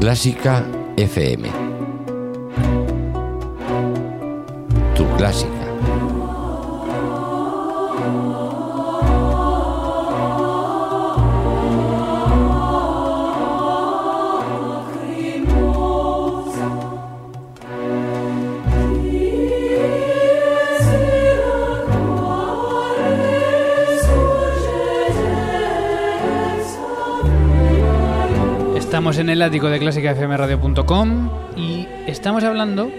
Clásica FM. Tu clásica. Estamos en el ático de clásicafmradio.com y estamos hablando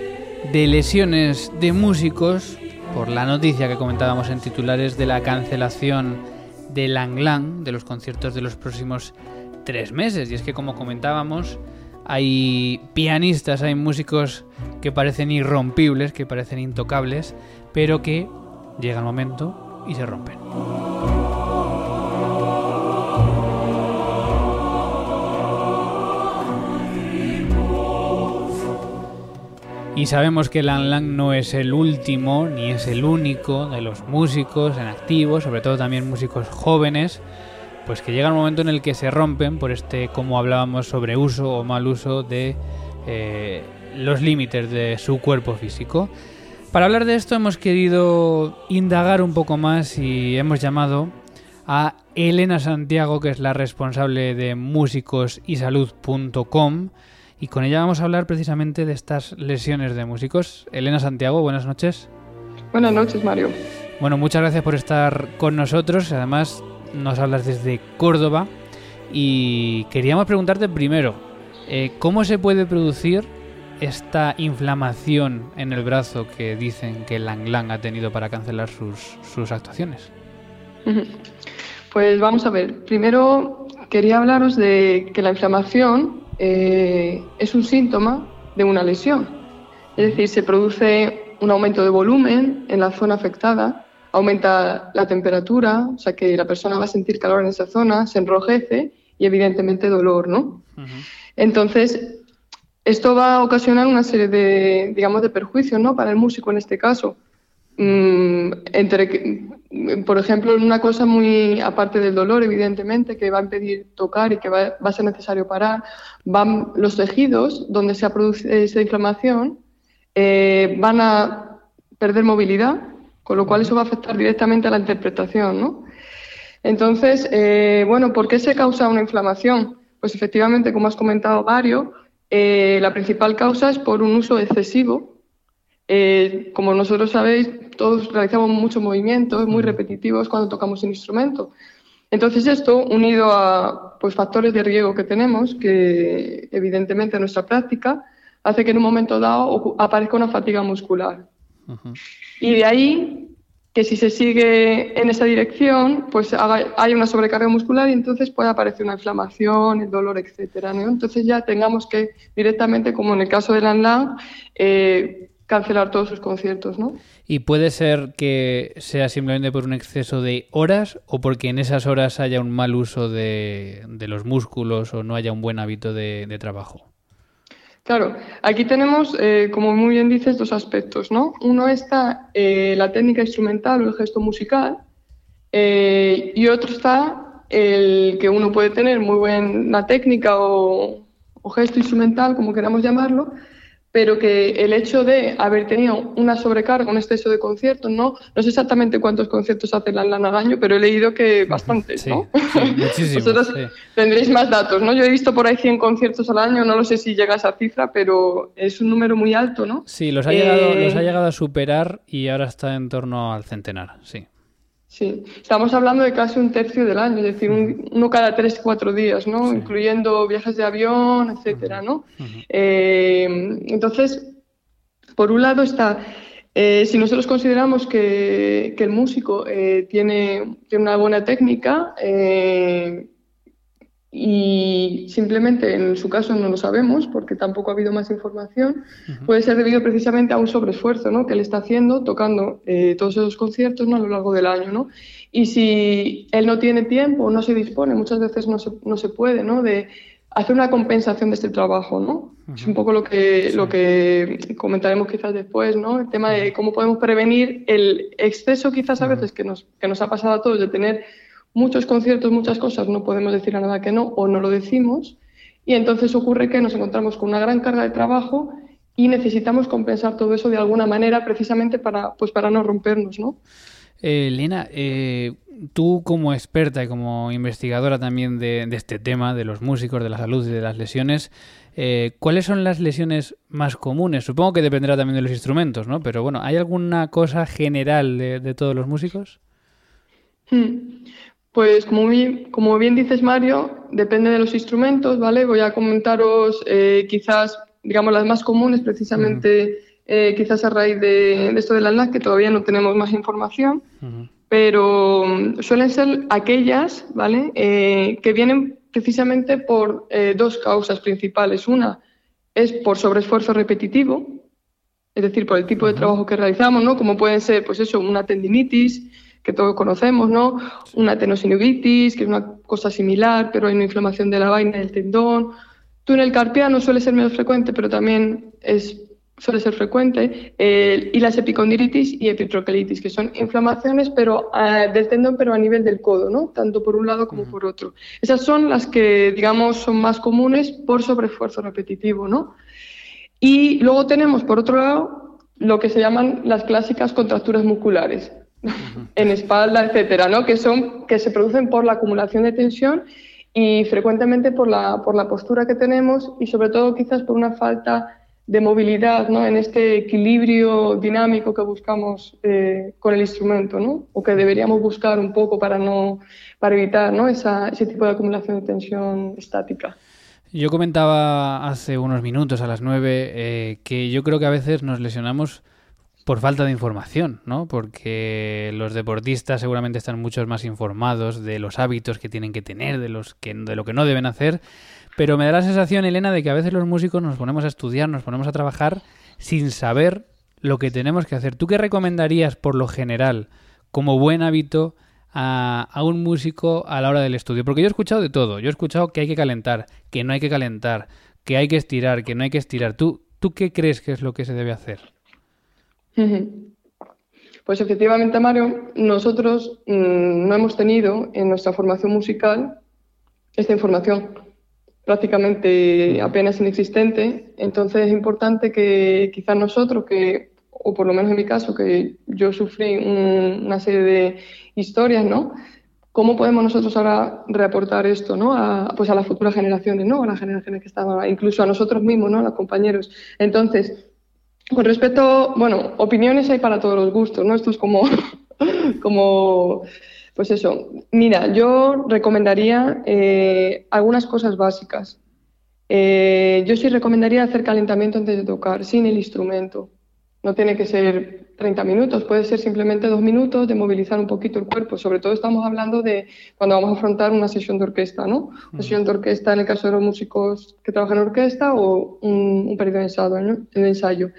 de lesiones de músicos por la noticia que comentábamos en titulares de la cancelación de Lang Lang de los conciertos de los próximos tres meses. Y es que como comentábamos, hay pianistas, hay músicos que parecen irrompibles, que parecen intocables, pero que llega el momento y se rompen. Y sabemos que Lang Lang no es el último ni es el único de los músicos en activo, sobre todo también músicos jóvenes, pues que llega el momento en el que se rompen por este, como hablábamos, sobre uso o mal uso de eh, los límites de su cuerpo físico. Para hablar de esto hemos querido indagar un poco más y hemos llamado a Elena Santiago, que es la responsable de músicosysalud.com y con ella vamos a hablar precisamente de estas lesiones de músicos. Elena Santiago, buenas noches. Buenas noches, Mario. Bueno, muchas gracias por estar con nosotros. Además, nos hablas desde Córdoba y queríamos preguntarte primero, eh, ¿cómo se puede producir esta inflamación en el brazo que dicen que Lang Lang ha tenido para cancelar sus, sus actuaciones? Pues vamos a ver. Primero quería hablaros de que la inflamación eh, es un síntoma de una lesión. Es decir, se produce un aumento de volumen en la zona afectada, aumenta la temperatura, o sea que la persona va a sentir calor en esa zona, se enrojece y evidentemente dolor, ¿no? Entonces, esto va a ocasionar una serie de, digamos, de perjuicios, ¿no? Para el músico en este caso. Mm, entre, por ejemplo, una cosa muy aparte del dolor, evidentemente, que va a impedir tocar y que va, a ser necesario parar, van los tejidos donde se produce esa inflamación, eh, van a perder movilidad, con lo cual eso va a afectar directamente a la interpretación, ¿no? Entonces, eh, bueno, ¿por qué se causa una inflamación? Pues efectivamente, como has comentado, Mario, eh, la principal causa es por un uso excesivo eh, como nosotros sabéis, todos realizamos muchos movimientos muy repetitivos cuando tocamos un instrumento. Entonces esto, unido a pues, factores de riesgo que tenemos, que evidentemente en nuestra práctica, hace que en un momento dado aparezca una fatiga muscular. Y de ahí que si se sigue en esa dirección, pues hay una sobrecarga muscular y entonces puede aparecer una inflamación, el dolor, etcétera. Entonces ya tengamos que directamente, como en el caso de Lan eh, cancelar todos sus conciertos, ¿no? Y puede ser que sea simplemente por un exceso de horas o porque en esas horas haya un mal uso de, los músculos o no haya un buen hábito de, trabajo. Claro, aquí tenemos, eh, como muy bien dices, dos aspectos, ¿no? Uno está eh, la técnica instrumental o el gesto musical eh, y otro está el que uno puede tener muy buena técnica o, o gesto instrumental, como queramos llamarlo, pero que el hecho de haber tenido una sobrecarga, un exceso de conciertos, ¿no? No sé exactamente cuántos conciertos hace la Lana al año, pero he leído que bastantes, ¿no? Sí, Vosotros tendréis más datos, ¿no? Yo he visto por ahí 100 conciertos al año, no lo sé si llega a esa cifra, pero es un número muy alto, ¿no? Sí, los ha, llegado, los ha eh, llegado a superar y ahora está en torno al centenar, sí. Sí, estamos hablando de casi un tercio del año, es decir, uno cada tres, cuatro días, ¿no? Incluyendo viajes de avión, etcétera, ¿no? Eh, entonces, por un lado está, eh, si nosotros consideramos que, el músico eh, tiene, tiene, una buena técnica, y simplemente en su caso no lo sabemos porque tampoco ha habido más información, puede ser debido precisamente a un sobreesfuerzo ¿no? que él está haciendo tocando eh, todos esos conciertos ¿no? a lo largo del año. ¿no? Y si él no tiene tiempo, no se dispone, muchas veces no se, no se puede, ¿no? de hacer una compensación de este trabajo, ¿no? Es un poco lo que, lo que comentaremos quizás después, ¿no? El tema de cómo podemos prevenir el exceso quizás a veces que nos, que nos ha pasado a todos de tener muchos conciertos, muchas cosas, no podemos decir a nada que no o no lo decimos y entonces ocurre que nos encontramos con una gran carga de trabajo y necesitamos compensar todo eso de alguna manera precisamente para, pues para no rompernos, ¿no? Eh, Lina, eh, tú como experta y como investigadora también de, este tema, de los músicos, de la salud y de las lesiones, eh, ¿cuáles son las lesiones más comunes? Supongo que dependerá también de los instrumentos, ¿no? Pero bueno, ¿hay alguna cosa general de, todos los músicos? Hmm. Pues como bien, como bien dices Mario, depende de los instrumentos, ¿vale? Voy a comentaros eh, quizás, digamos, las más comunes precisamente, eh, quizás a raíz de, esto de la que todavía no tenemos más información, pero mm, suelen ser aquellas, ¿vale? Eh, que vienen precisamente por dos causas principales. Una es por sobreesfuerzo repetitivo, es decir, por el tipo de trabajo que realizamos, ¿no? Como pueden ser, pues eso, una tendinitis, que todos conocemos, ¿no? Una tenosinovitis, que es una cosa similar, pero hay una inflamación de la vaina del tendón. Túnel carpiano suele ser menos frecuente, pero también es, suele ser frecuente. y las epicondilitis y epitrocolitis, que son inflamaciones pero, ah, del tendón, pero a nivel del codo, ¿no? Tanto por un lado como por otro. Esas son las que, digamos, son más comunes por sobreesfuerzo repetitivo, ¿no? Y luego tenemos, por otro lado, lo que se llaman las clásicas contracturas musculares en espalda, etcétera, ¿no? Que son que se producen por la acumulación de tensión y frecuentemente por la, por la postura que tenemos y sobre todo quizás por una falta de movilidad ¿no? en este equilibrio dinámico que buscamos eh, con el instrumento ¿no? o que deberíamos buscar un poco para, no, para evitar ¿no? Ese tipo de acumulación de tensión estática. Yo comentaba hace unos minutos a las nueve eh, que yo creo que a veces nos lesionamos por falta de información, ¿no? Porque los deportistas seguramente están muchos más informados de los hábitos que tienen que tener, de los que de lo que no deben hacer, pero me da la sensación, Elena, de que a veces los músicos nos ponemos a estudiar, nos ponemos a trabajar sin saber lo que tenemos que hacer. ¿Tú qué recomendarías por lo general como buen hábito a, un músico a la hora del estudio? Porque yo he escuchado de todo. Yo he escuchado que hay que calentar, que no hay que calentar, que hay que estirar, que no hay que estirar. ¿Tú, tú qué crees que es lo que se debe hacer? Pues efectivamente, Mario, nosotros mm, no hemos tenido en nuestra formación musical esta información prácticamente apenas inexistente. Entonces es importante que quizás nosotros, que, o por lo menos en mi caso, que yo sufrí una serie de historias, ¿no? ¿Cómo podemos nosotros ahora reaportar esto ¿no? a, pues a las futuras generaciones, ¿no? a las generaciones que estaban, incluso a nosotros mismos, ¿no? a los compañeros? Entonces, con respecto, bueno, opiniones hay para todos los gustos, ¿no? Esto es como, como pues eso. Mira, yo recomendaría eh, algunas cosas básicas. Eh, yo sí recomendaría hacer calentamiento antes de tocar, sin el instrumento. No tiene que ser 30 minutos, puede ser simplemente dos minutos de movilizar un poquito el cuerpo. Sobre todo estamos hablando de cuando vamos a afrontar una sesión de orquesta, ¿no? Una sesión de orquesta en el caso de los músicos que trabajan en orquesta o un, periodo de ensayo, de ensayo.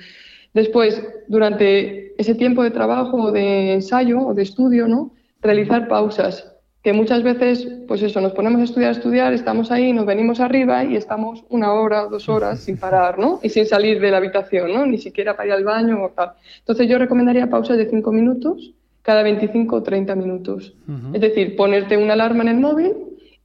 Después, durante ese tiempo de trabajo o de ensayo o de estudio, ¿no? Realizar pausas que muchas veces, pues eso, nos ponemos a estudiar, a estudiar, estamos ahí, nos venimos arriba y estamos una hora, dos horas sin parar, ¿no? Y sin salir de la habitación, ¿no? Ni siquiera para ir al baño o tal. Entonces yo recomendaría pausas de cinco minutos cada 25 o 30 minutos. Es decir, ponerte una alarma en el móvil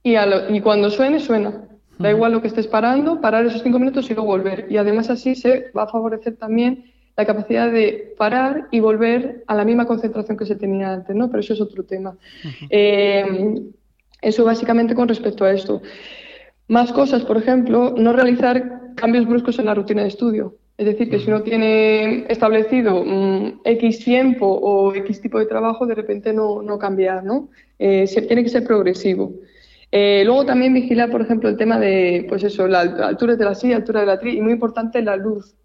y, y cuando suene, suena. Da igual lo que estés parando, parar esos cinco minutos y luego volver. Y además así se va a favorecer también la capacidad de parar y volver a la misma concentración que se tenía antes, ¿no? Pero eso es otro tema. Eh, eso básicamente con respecto a esto. Más cosas, por ejemplo, no realizar cambios bruscos en la rutina de estudio. Es decir, que si uno tiene establecido mm, X tiempo o X tipo de trabajo, de repente no, no cambiar, ¿no? Eh, tiene que ser progresivo. Eh, luego también vigilar, por ejemplo, el tema de, pues eso, la altura de la silla, altura de la tri, y muy importante la luz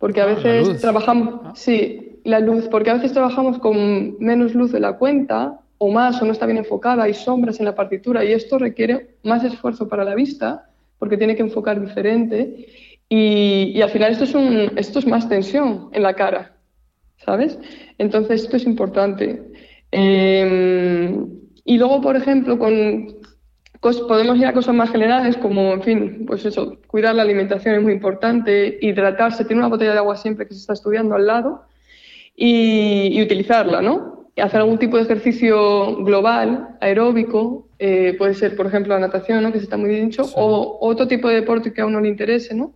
porque a ah, veces trabajamos, ah. sí, la luz, porque a veces trabajamos con menos luz de la cuenta o más o no está bien enfocada, hay sombras en la partitura y esto requiere más esfuerzo para la vista porque tiene que enfocar diferente y, y al final esto es, un, esto es más tensión en la cara, ¿sabes? Entonces esto es importante. Em, y luego, por ejemplo, con podemos ir a cosas más generales como, en fin, pues eso, cuidar la alimentación es muy importante, hidratarse, tener una botella de agua siempre que se está estudiando al lado y, utilizarla, ¿no? hacer algún tipo de ejercicio global, aeróbico, eh, puede ser, por ejemplo, la natación, ¿no? que se está muy dicho, o otro tipo de deporte que a uno le interese, ¿no?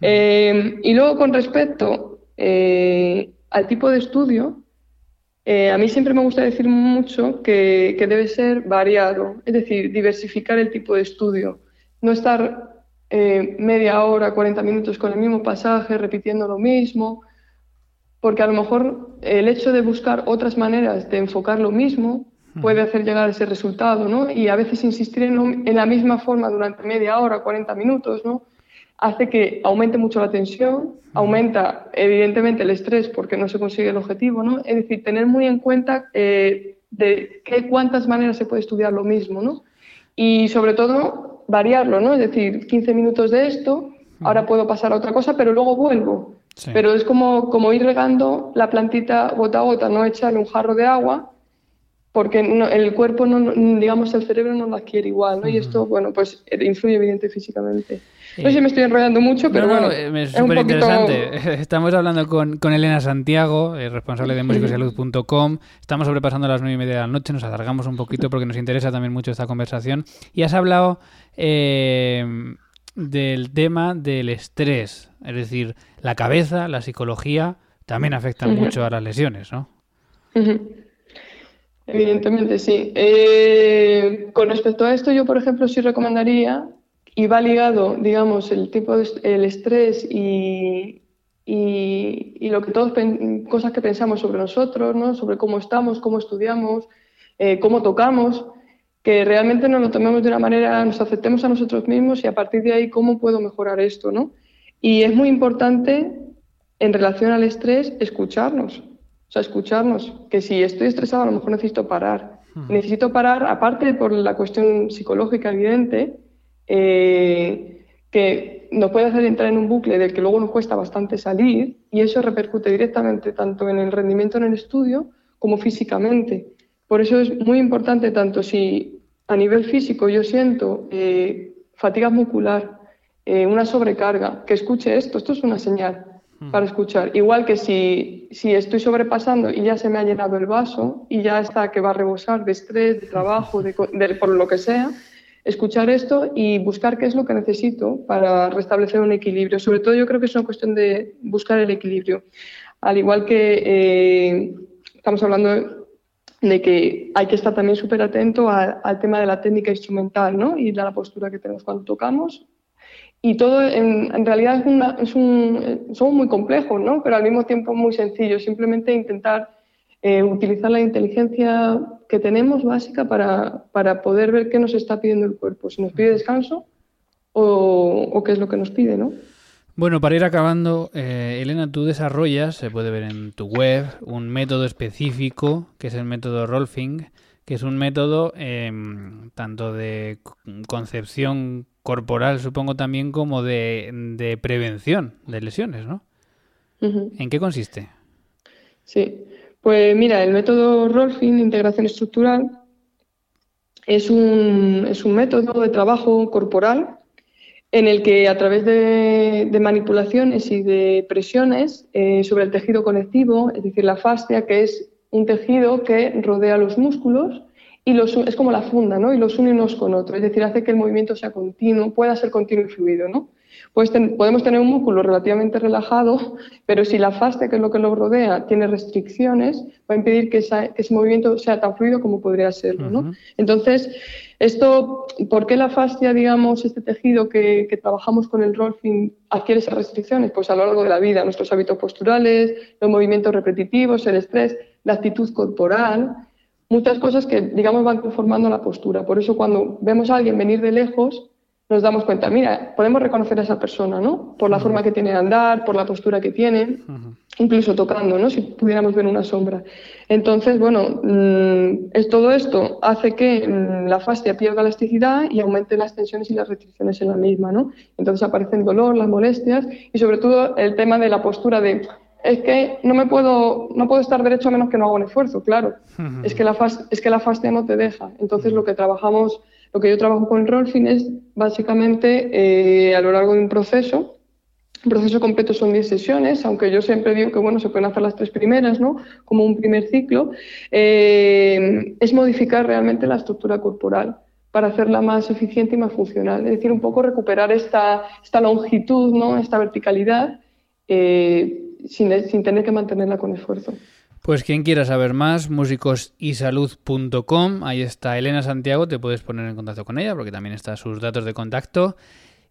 Eh, y luego, con respecto eh, al tipo de estudio, eh, a mí siempre me gusta decir mucho que, debe ser variado, es decir, diversificar el tipo de estudio, no estar eh, media hora, 40 minutos con el mismo pasaje, repitiendo lo mismo, porque a lo mejor el hecho de buscar otras maneras de enfocar lo mismo puede hacer llegar a ese resultado, ¿no? Y a veces insistir en, en la misma forma durante media hora, 40 minutos, ¿no? Hace que aumente mucho la tensión, aumenta evidentemente el estrés porque no se consigue el objetivo, ¿no? Es decir, tener muy en cuenta eh, de qué, cuántas maneras se puede estudiar lo mismo, ¿no? Y sobre todo variarlo, ¿no? Es decir, 15 minutos de esto, ahora puedo pasar a otra cosa, pero luego vuelvo. Pero es como, como ir regando la plantita gota a gota, no echarle un jarro de agua, porque el cuerpo, no, digamos, el cerebro no lo adquiere igual, ¿no? Y esto, bueno, pues influye evidentemente físicamente. No sé si me estoy enrollando mucho, pero bueno. Es súper interesante. Estamos hablando con, con Elena Santiago, eh, responsable de musicosalud.com. Estamos sobrepasando las nueve y media de la noche, nos alargamos un poquito porque nos interesa también mucho esta conversación. Y has hablado eh, del tema del estrés, es decir, la cabeza, la psicología, también afectan mucho a las lesiones, ¿no? Evidentemente, sí. Eh, con respecto a esto, yo, por ejemplo, sí recomendaría y va ligado, digamos, el tipo de el estrés y, y, lo que todos cosas que pensamos sobre nosotros, ¿no? sobre cómo estamos, cómo estudiamos, eh, cómo tocamos, que realmente nos lo tomemos de una manera, nos aceptemos a nosotros mismos y a partir de ahí cómo puedo mejorar esto, ¿no? Y es muy importante en relación al estrés escucharnos, o sea, escucharnos, que si estoy estresado a lo mejor necesito parar. Necesito parar, aparte por la cuestión psicológica evidente, eh, que nos puede hacer entrar en un bucle del que luego nos cuesta bastante salir y eso repercute directamente tanto en el rendimiento en el estudio como físicamente. Por eso es muy importante tanto si a nivel físico yo siento eh, fatiga muscular, eh, una sobrecarga, que escuche esto, esto es una señal hmm. para escuchar. Igual que si, si estoy sobrepasando y ya se me ha llenado el vaso y ya está que va a rebosar de estrés, de trabajo, de, por lo que sea, escuchar esto y buscar qué es lo que necesito para restablecer un equilibrio. Sobre todo yo creo que es una cuestión de buscar el equilibrio. Al igual que eh, estamos hablando de que hay que estar también súper atento al tema de la técnica instrumental ¿no? y de la postura que tenemos cuando tocamos. Y todo en, realidad es, un, son muy complejos, ¿no? pero al mismo tiempo muy sencillos. Simplemente intentar eh, utilizar la inteligencia que tenemos básica para, para, poder ver qué nos está pidiendo el cuerpo, si nos pide descanso o, qué es lo que nos pide, ¿no? Bueno, para ir acabando, eh, Elena, tú desarrollas, se puede ver en tu web, un método específico, que es el método Rolfing, que es un método em, tanto de concepción corporal, supongo también, como de, de prevención de lesiones, ¿no? ¿En qué consiste? Sí, pues mira, el método Rolfing, integración estructural, es un, es un método de trabajo corporal en el que a través de, manipulaciones y de presiones eh, sobre el tejido conectivo, es decir, la fascia, que es un tejido que rodea los músculos y los, es como la funda, ¿no? Y los une unos con otros, es decir, hace que el movimiento sea continuo, pueda ser continuo y fluido, ¿no? Pues podemos tener un músculo relativamente relajado, pero si la fascia, que es lo que lo rodea, tiene restricciones, va a impedir que, ese movimiento sea tan fluido como podría serlo. ¿no? Entonces, esto, ¿por qué la fascia, digamos, este tejido que, trabajamos con el rolfing adquiere esas restricciones? Pues a lo largo de la vida, nuestros hábitos posturales, los movimientos repetitivos, el estrés, la actitud corporal, muchas cosas que, digamos, van conformando la postura. Por eso cuando vemos a alguien venir de lejos, nos damos cuenta, mira, podemos reconocer a esa persona, ¿no? Por la forma que tiene de andar, por la postura que tiene, incluso tocando, ¿no? Si pudiéramos ver una sombra. Entonces, bueno, mm, es, todo esto hace que mm, la fascia pierda elasticidad y aumente las tensiones y las restricciones en la misma, ¿no? Entonces aparece el dolor, las molestias y sobre todo el tema de la postura de es que no me puedo, no puedo estar derecho a menos que no haga un esfuerzo, claro. es, que la es que la fascia no te deja. Entonces lo que trabajamos, lo que yo trabajo con Rolfing es básicamente eh, a lo largo de un proceso, un proceso completo son 10 sesiones, aunque yo siempre digo que bueno, se pueden hacer las tres primeras, ¿no? Como un primer ciclo, eh, es modificar realmente la estructura corporal para hacerla más eficiente y más funcional. Es decir, un poco recuperar esta, esta longitud, ¿no? esta verticalidad, eh, sin, sin tener que mantenerla con esfuerzo. Pues quien quiera saber más, músicosysalud.com, ahí está Elena Santiago, te puedes poner en contacto con ella porque también está sus datos de contacto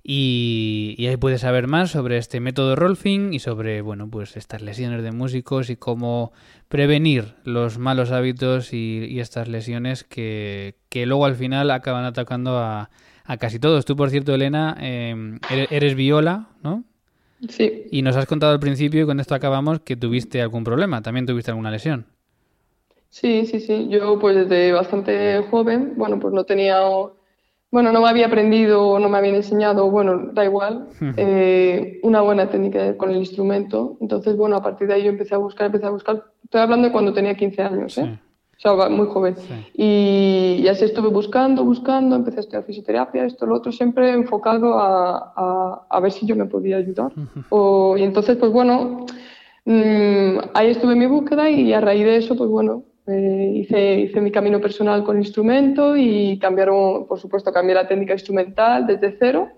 y, ahí puedes saber más sobre este método Rolfing y sobre, bueno, pues estas lesiones de músicos y cómo prevenir los malos hábitos y, estas lesiones que, luego al final acaban atacando a, casi todos. Tú, por cierto, Elena, em, eres, viola, ¿no? Sí. Y nos has contado al principio, y con esto acabamos, que tuviste algún problema, también tuviste alguna lesión. Sí, sí, sí. Yo pues desde bastante joven, bueno, pues no tenía bueno, no me había aprendido, no me habían enseñado, bueno, da igual, eh, una buena técnica con el instrumento. Entonces, bueno, a partir de ahí yo empecé a buscar, empecé a buscar. Estoy hablando de cuando tenía 15 años, ¿eh? O sea, muy joven. Y, así estuve buscando, buscando, empecé a estudiar fisioterapia, esto, lo otro, siempre enfocado a, a, ver si yo me podía ayudar. o, y entonces, pues bueno, mm, ahí estuve en mi búsqueda y a raíz de eso, pues bueno, eh, hice, hice mi camino personal con instrumento y cambiaron, por supuesto, cambié la técnica instrumental desde cero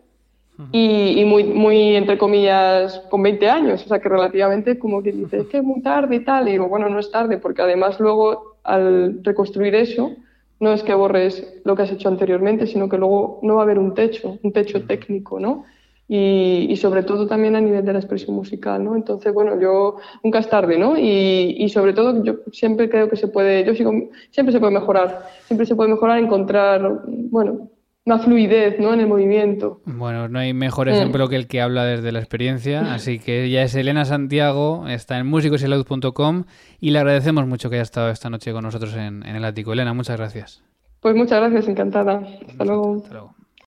y, muy, muy, entre comillas, con 20 años. O sea, que relativamente como que dices, es que es muy tarde y tal. Y digo, bueno, no es tarde, porque además luego al reconstruir eso, no es que borres lo que has hecho anteriormente, sino que luego no va a haber un techo, un techo técnico, ¿no? y, sobre todo también a nivel de la expresión musical, ¿no? Entonces, bueno, yo nunca es tarde, ¿no? Y, y, sobre todo yo siempre creo que se puede, yo sigo, siempre se puede mejorar, siempre se puede mejorar, encontrar, bueno, una fluidez, ¿no? En el movimiento. Bueno, no hay mejor ejemplo que el que habla desde la experiencia, así que ella es Elena Santiago, está en musicosylaud.com y le agradecemos mucho que haya estado esta noche con nosotros en, en el ático. Elena, muchas gracias. Pues muchas gracias, encantada. Hasta luego. Hasta luego.